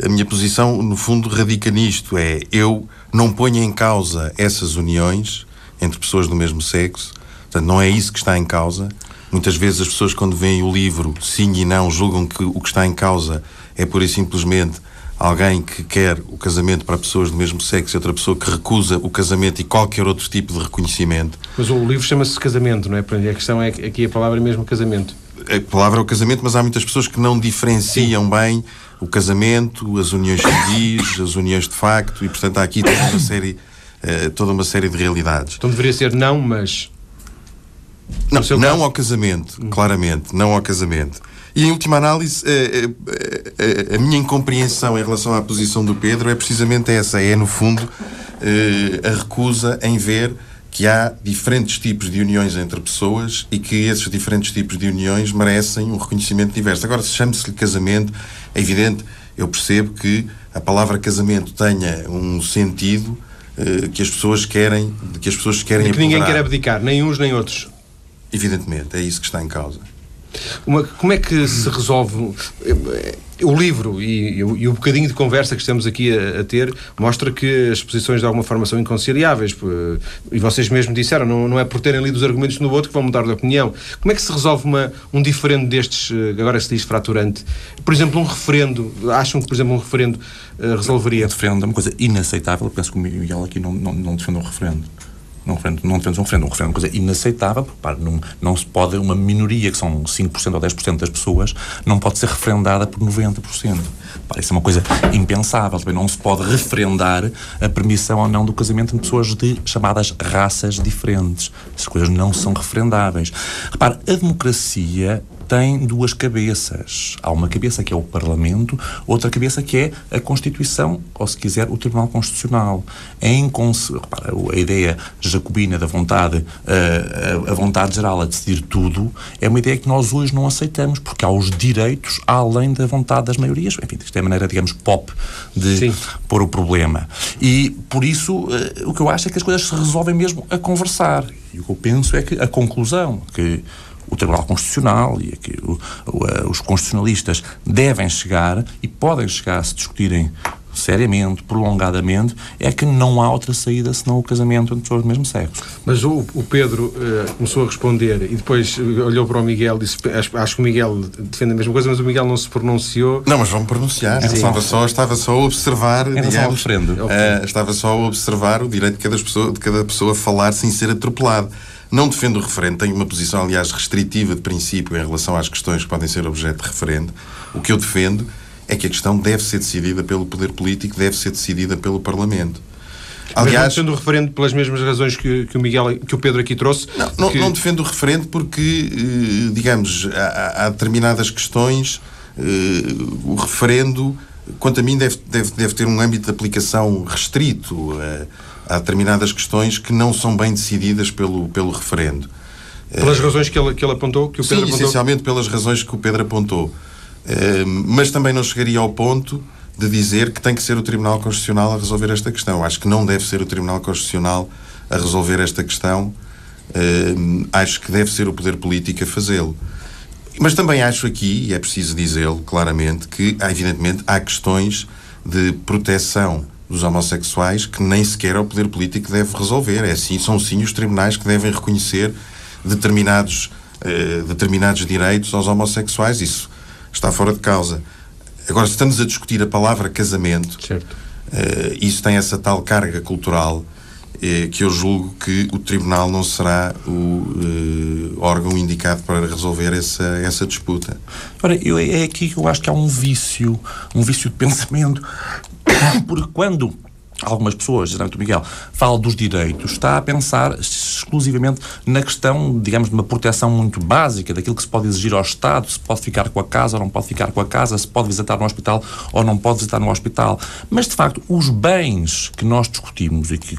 a minha posição, no fundo, radica nisto: é eu não ponho em causa essas uniões entre pessoas do mesmo sexo, portanto, não é isso que está em causa. Muitas vezes as pessoas, quando veem o livro sim e não, julgam que o que está em causa é pura e simplesmente alguém que quer o casamento para pessoas do mesmo sexo e outra pessoa que recusa o casamento e qualquer outro tipo de reconhecimento. Mas o livro chama-se casamento, não é? A questão é que aqui a palavra é mesmo casamento. A palavra é o casamento, mas há muitas pessoas que não diferenciam Sim. bem o casamento, as uniões civis, as uniões de facto e, portanto, há aqui toda uma série, uh, toda uma série de realidades. Então deveria ser não, mas não, não ao casamento, hum. claramente, não ao casamento. E em última análise, a, eh, a, eh, eh, a, minha incompreensão em relação à posição do Pedro é precisamente essa: é, no fundo, a recusa em ver que há diferentes tipos de uniões entre pessoas e que esses diferentes tipos de uniões merecem um reconhecimento diverso. Agora, se chama-se-lhe casamento, é evidente, eu percebo que a palavra casamento tenha um sentido que as pessoas querem, que as pessoas querem e que ninguém quer abdicar, nem uns nem outros. Evidentemente, é isso que está em causa. Uma, como é que se resolve eh, o livro e, e, o bocadinho de conversa que estamos aqui a, a, ter mostra que as posições de alguma forma são inconciliáveis e vocês mesmo disseram, não, não é por terem lido os argumentos no outro que vão mudar de opinião. Como é que se resolve uma, um diferente destes, eh, agora se diz fraturante? Por exemplo, um referendo, acham que por exemplo um referendo uh, resolveria? Um referendo é uma coisa inaceitável, penso que o Miguel aqui não, não, não defende um referendo não, não defendemos um referendo. Um referendo é uma coisa inaceitável, porque não, não se pode, uma minoria, que são 5% ou 10% das pessoas, não pode ser referendada por 90%. Pá, isso é uma coisa impensável. Também não se pode referendar a permissão ou não do casamento entre pessoas de chamadas raças diferentes. Essas coisas não são referendáveis. Repare, a democracia tem duas cabeças. Há uma cabeça que é o Parlamento, outra cabeça que é a Constituição, ou se quiser, o Tribunal Constitucional. Em, repara, a ideia jacobina da vontade, a, a, vontade geral a decidir tudo, é uma ideia que nós hoje não aceitamos, porque há os direitos além da vontade das maiorias. Enfim, isto é a maneira, digamos, pop de Sim. pôr o problema. E, por isso, eh, o que eu acho é que as coisas se resolvem mesmo a conversar. E o que eu penso é que a conclusão que o Tribunal Constitucional e que o, o, eh, os constitucionalistas devem chegar e podem chegar se discutirem seriamente, prolongadamente, é que não há outra saída senão o casamento entre pessoas do mesmo sexo. Mas o, o Pedro uh, começou a responder e depois olhou para o Miguel e disse: acho, acho, que o Miguel defende a mesma coisa, mas o Miguel não se pronunciou. Não, mas vamos pronunciar. Estava só, estava só a observar. Em digamos, ao referendo. Uh, estava só a observar o direito de cada pessoa, de cada pessoa falar sem ser atropelado. Não defendo o referendo, tenho uma posição, aliás, restritiva de princípio em relação às questões que podem ser objeto de referendo. O que eu defendo é que a questão deve ser decidida pelo poder político, deve ser decidida pelo Parlamento. Aliás, defendo o referendo pelas mesmas razões que, que, o Miguel, que o Pedro aqui trouxe? Não, não, que... não defendo o referendo porque, eh, digamos, há, há determinadas questões, eh, o referendo, quanto a mim, deve, deve, deve ter um âmbito de aplicação restrito. Eh, há determinadas questões que não são bem decididas pelo, pelo referendo. Pelas razões que ele, que ele apontou? Que o Pedro Sim, apontou? essencialmente pelas razões que o Pedro apontou. Uh, mas também não chegaria ao ponto de dizer que tem que ser o Tribunal Constitucional a resolver esta questão. Acho que não deve ser o Tribunal Constitucional a resolver esta questão. Uh, acho que deve ser o poder político a fazê-lo. Mas também acho aqui, e é preciso dizê-lo claramente, que, evidentemente, há questões de proteção dos homossexuais que nem sequer o poder político deve resolver. É assim, são sim os tribunais que devem reconhecer determinados, eh, determinados direitos aos homossexuais. Isso está fora de causa. Agora, se estamos a discutir a palavra casamento, eh, isso tem essa tal carga cultural eh, que eu julgo que o Tribunal não será o eh, órgão indicado para resolver essa, essa disputa. Ora, eu, é aqui que eu acho que há um vício, um vício de pensamento, (coughs) porque quando algumas pessoas, geralmente o Miguel, fala dos direitos, está a pensar exclusivamente na questão, digamos, de uma proteção muito básica, daquilo que se pode exigir ao Estado, se pode ficar com a casa ou não pode ficar com a casa, se pode visitar no hospital ou não pode visitar no hospital. Mas, de facto, os bens que nós discutimos e que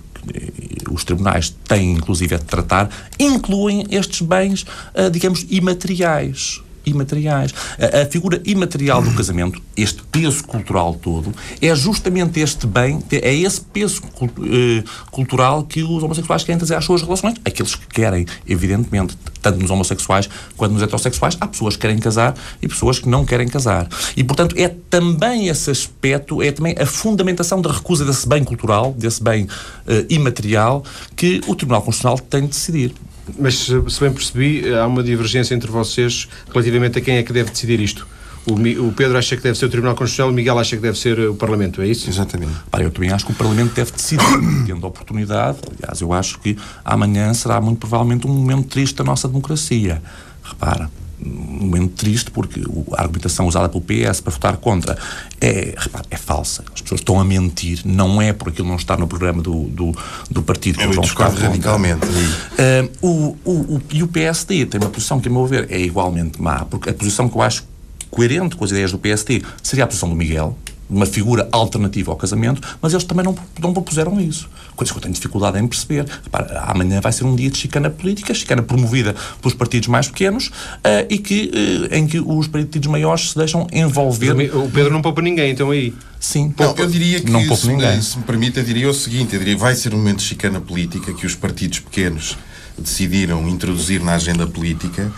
os tribunais têm, inclusive, a tratar, incluem estes bens, ah, digamos, imateriais imateriais. A, a, figura imaterial do casamento, este peso cultural todo, é justamente este bem, é esse peso uh, cultural que os homossexuais querem trazer às suas relações. Aqueles que querem, evidentemente, tanto nos homossexuais quanto nos heterossexuais, há pessoas que querem casar e pessoas que não querem casar. E, portanto, é também esse aspecto, é também a fundamentação da recusa desse bem cultural, desse bem uh, imaterial, que o Tribunal Constitucional tem de decidir. Mas, se bem percebi, há uma divergência entre vocês relativamente a quem é que deve decidir isto. O, Pedro acha que deve ser o Tribunal Constitucional, o Miguel acha que deve ser o Parlamento, é isso? Exatamente. Para, eu também acho que o Parlamento deve decidir, (coughs) tendo a oportunidade. Aliás, eu acho que amanhã será muito provavelmente um momento triste da nossa democracia. Repara, um momento triste porque a argumentação usada pelo PS para votar contra é, repare, é falsa. As pessoas estão a mentir, não é porque aquilo não está no programa do, do, do partido que eles vão votar radicalmente. Uh, o, o, o, e o PSD tem uma posição que, a meu ver, é igualmente má, porque a posição que eu acho coerente com as ideias do PSD seria a posição do Miguel, uma figura alternativa ao casamento, mas eles também não, não propuseram isso. Coisas que eu tenho dificuldade em perceber. Repara, amanhã vai ser um dia de chicana política, chicana promovida pelos partidos mais pequenos uh, e que, uh, em que os partidos maiores se deixam envolver. O Pedro não poupa ninguém, então aí. Sim. Não, eu diria que, não se, ninguém. se me permite, eu diria o seguinte: eu diria vai ser um momento de chicana política que os partidos pequenos decidiram introduzir na agenda política,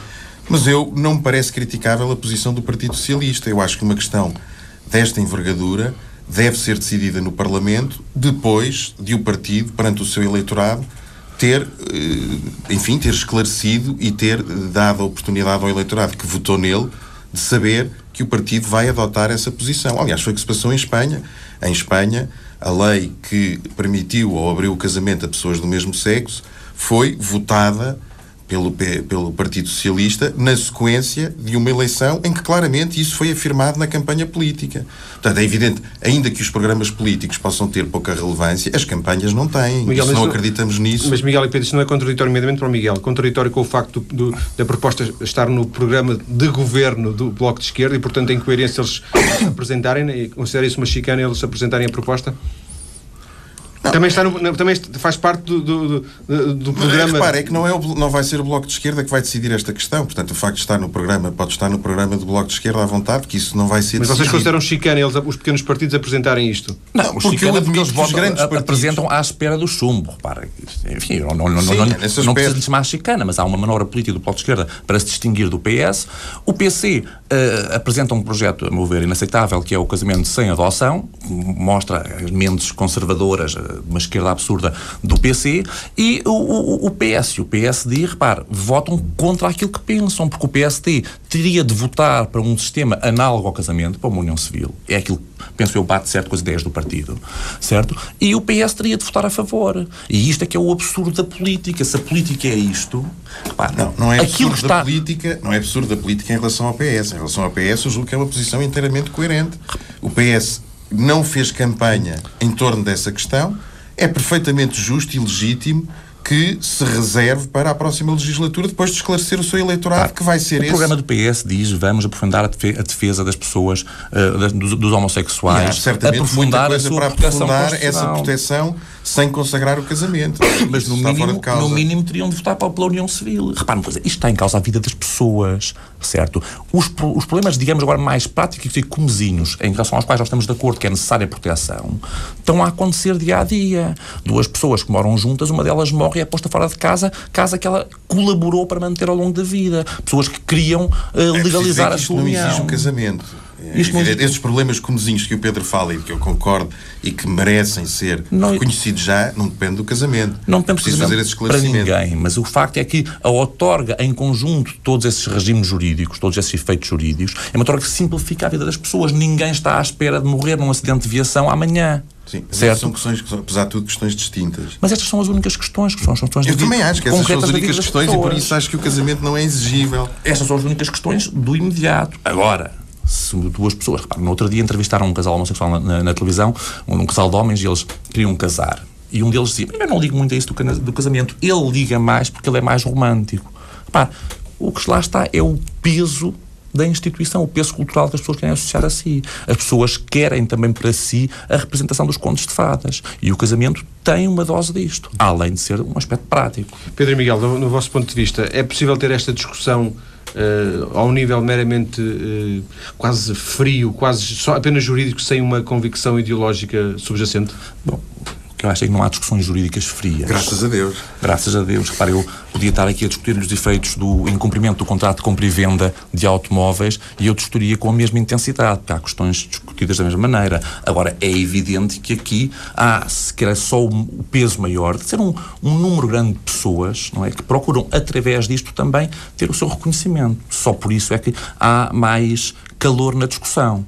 mas eu não me parece criticável a posição do Partido Socialista. Eu acho que uma questão desta envergadura deve ser decidida no Parlamento depois de o partido, perante o seu eleitorado, ter, eh, enfim, ter esclarecido e ter dado a oportunidade ao eleitorado que votou nele de saber que o partido vai adotar essa posição. Aliás, foi o que se passou em Espanha. Em Espanha, a lei que permitiu ou abriu o casamento a pessoas do mesmo sexo foi votada pelo, pelo Partido Socialista na sequência de uma eleição em que claramente isso foi afirmado na campanha política. Portanto, é evidente, ainda que os programas políticos possam ter pouca relevância, as campanhas não têm. Miguel, não, acreditamos nisso. Mas, Miguel e Pedro, isso não é contraditório imediatamente para o Miguel. Contraditório com o facto do, da proposta estar no programa de governo do Bloco de Esquerda e, portanto, em coerência eles (coughs) apresentarem, e considera isso uma chicana eles apresentarem a proposta? Também, está no, também faz parte do, do, do, do programa. Mas, repare, é que não, é o, não vai ser o Bloco de Esquerda que vai decidir esta questão. Portanto, o facto de estar no programa, pode estar no programa do Bloco de Esquerda à vontade, que isso não vai ser Mas decidido. vocês consideram chicana eles, os pequenos partidos apresentarem isto? Não, os porque, porque eles votam, grandes partidos. apresentam à espera do chumbo. Repara, enfim, não, não, Sim, não, não, é não precisa de chamar chicana, mas há uma manobra política do Bloco de Esquerda para se distinguir do PS. O PC uh, eh, apresenta um projeto, a meu ver, inaceitável, que é o casamento sem adoção, mostra mentes conservadoras de uma esquerda absurda do PC e o, o, o PS e o PSD, repare, votam contra aquilo que pensam, porque o PSD teria de votar para um sistema análogo ao casamento, para uma união civil. É aquilo, penso eu, bate certo com as ideias do partido, certo? E o PS teria de votar a favor. E isto é que é o absurdo da política. Se a política é isto, repare, não, não é absurdo está... da política, não é absurdo da política em relação ao PS. Em relação ao PS, eu julgo que é uma posição inteiramente coerente. O PS não fez campanha em torno dessa questão é perfeitamente justo e legítimo que se reserve para a próxima legislatura, depois de esclarecer o seu eleitorado, que vai ser o esse. O programa do PS diz vamos aprofundar a defesa das pessoas, uh, dos, dos, homossecsuais, certamente aprofundar muita coisa a sua para aprofundar essa proteção sem consagrar o casamento. Mas no mínimo, no mínimo teriam de votar pela União Civil. Repare, isto está em causa a vida das pessoas, certo? Os, os problemas, digamos agora, mais práticos e comezinhos, em relação aos quais nós estamos de acordo que é necessária proteção, estão a acontecer dia a dia. Duas pessoas que moram juntas, uma delas morre e é posta fora de casa, casa que ela colaborou para manter ao longo da vida. Pessoas que queriam uh, legalizar é a sua união. não exige um casamento. Isto não... Esses problemas comezinhos que o Pedro fala e que eu concordo e que merecem ser não... reconhecidos já, não depende do casamento. Não tem preciso fazer esse esclarecimento. Para ninguém, mas o facto é que a outorga em conjunto todos esses regimes jurídicos, todos esses efeitos jurídicos, é uma outorga que simplifica a vida das pessoas. Ninguém está à espera de morrer num acidente de viação amanhã. Sim, certo? são questões, apesar de tudo, questões distintas. Mas estas são as únicas questões que são as questões Eu também acho que essas são as únicas questões e por isso acho que o casamento não é exigível. Estas são as únicas questões do imediato. Agora, se duas pessoas. Repare, no outro dia entrevistaram um casal homossexual na, na, na televisão, um, um, casal de homens, e eles queriam casar. E um deles dizia: Eu não ligo muito a isso do, do casamento. Ele liga mais porque ele é mais romântico. Repare, o que lá está é o peso da instituição, o peso cultural que as pessoas querem associar a si. As pessoas querem também para si a representação dos contos de fadas. E o casamento tem uma dose disto, além de ser um aspecto prático. Pedro e Miguel, no, no vosso ponto de vista, é possível ter esta discussão uh, a um nível meramente uh, quase frio, quase só apenas jurídico, sem uma convicção ideológica subjacente? Bom, que eu acho é que não há discussões jurídicas frias. Graças a Deus. Graças a Deus. Repare, eu podia estar aqui a discutir os efeitos do incumprimento do contrato de compra e venda de automóveis e eu discutiria com a mesma intensidade, porque há questões discutidas da mesma maneira. Agora, é evidente que aqui há, se quer só o peso maior de ser um, um número grande de pessoas não é, que procuram, através disto também, ter o seu reconhecimento. Só por isso é que há mais calor na discussão.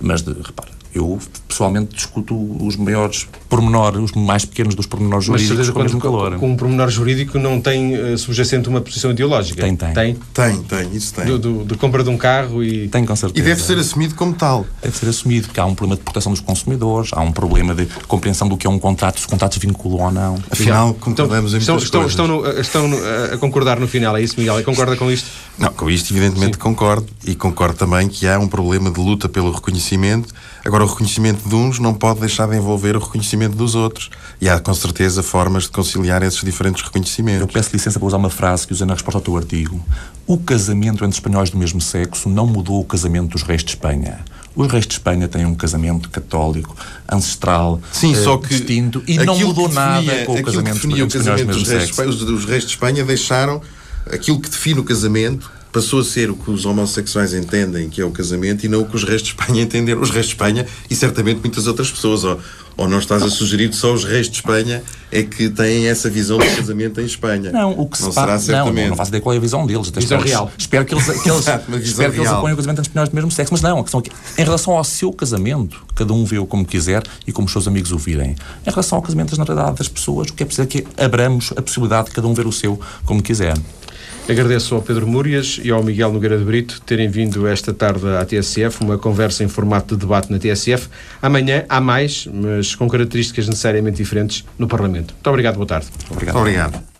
Mas, de, repare, eu pessoalmente discuto os maiores pormenores, os mais pequenos dos pormenores jurídicos Mas, com o mesmo calor. Com um pormenor jurídico não tem uh, subjacente uma posição ideológica? Tem, tem. Tem, tem, tem isso tem. Do, do, de compra de um carro e... Tem, com certeza. E deve ser assumido como tal. Deve ser assumido, porque há um problema de proteção dos consumidores, há um problema de compreensão do que é um contrato, se os contratos vinculam ou não. Afinal, concordamos então, em estão, estão, no, estão no, a concordar no final, é isso, Miguel? Concorda com isto? Não, com isto evidentemente Sim. concordo e concordo também que há um problema de luta pelo reconhecimento. Agora, o reconhecimento de uns não pode deixar de envolver o reconhecimento dos outros. E há, com certeza, formas de conciliar esses diferentes reconhecimentos. Eu peço licença para usar uma frase que usei na resposta ao teu artigo. O casamento entre espanhóis do mesmo sexo não mudou o casamento dos reis de Espanha. Os reis de Espanha têm um casamento católico, ancestral, Sim, uh, só que distinto, e não mudou definia, nada com o casamento, que o casamento dos, reis, os, os reis de Espanha deixaram aquilo que define o casamento passou a ser o que os homossexuais entendem que é o casamento e não o que os reis de Espanha entenderam. Os reis de Espanha e certamente muitas outras pessoas. Ou, ou não estás a sugerir que só os reis de Espanha é que têm essa visão do casamento em Espanha? Não, o que não se será certamente. Não, não faço ideia qual é a visão deles. Visão real. Espero que eles, que (laughs) eles, espero que eles apoiem o casamento entre espanhóis do mesmo sexo. Mas não, a questão aqui, em relação ao seu casamento, cada um vê-o como quiser e como os seus amigos o virem. Em relação ao casamento, na realidade, das pessoas, o que é preciso é que abramos a possibilidade de cada um ver o seu como quiser. Agradeço ao Pedro Múrias e ao Miguel Nogueira de Brito terem vindo esta tarde à TSF, uma conversa em formato de debate na TSF. Amanhã há mais, mas com características necessariamente diferentes no Parlamento. Muito obrigado, boa tarde. Obrigado. obrigado.